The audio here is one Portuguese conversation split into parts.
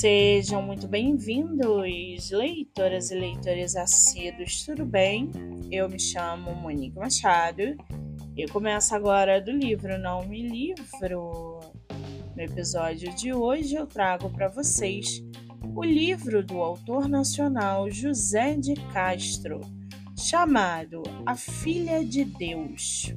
Sejam muito bem-vindos, leitoras e leitores assíduos, tudo bem? Eu me chamo Monique Machado e começo agora do livro Não Me Livro. No episódio de hoje eu trago para vocês o livro do autor nacional José de Castro, chamado A Filha de Deus.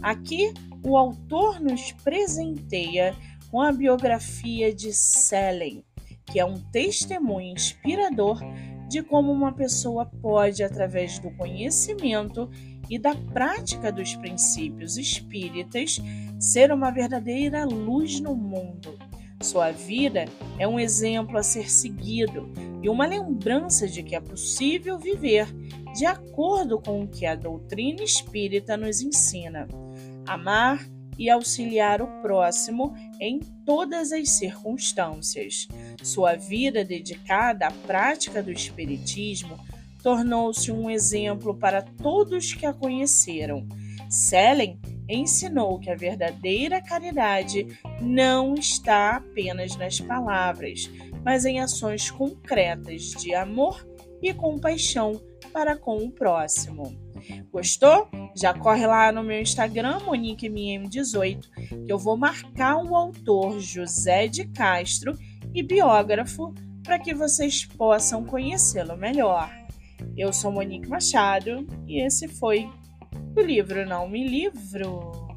Aqui o autor nos presenteia com a biografia de Selen, que é um testemunho inspirador de como uma pessoa pode, através do conhecimento e da prática dos princípios espíritas, ser uma verdadeira luz no mundo. Sua vida é um exemplo a ser seguido e uma lembrança de que é possível viver de acordo com o que a doutrina espírita nos ensina. Amar, e auxiliar o próximo em todas as circunstâncias. Sua vida dedicada à prática do Espiritismo tornou-se um exemplo para todos que a conheceram. Selen ensinou que a verdadeira caridade não está apenas nas palavras, mas em ações concretas de amor e compaixão para com o próximo. Gostou? Já corre lá no meu Instagram, MoniqueMM18, que eu vou marcar o autor José de Castro e biógrafo para que vocês possam conhecê-lo melhor. Eu sou Monique Machado e esse foi o livro Não Me Livro.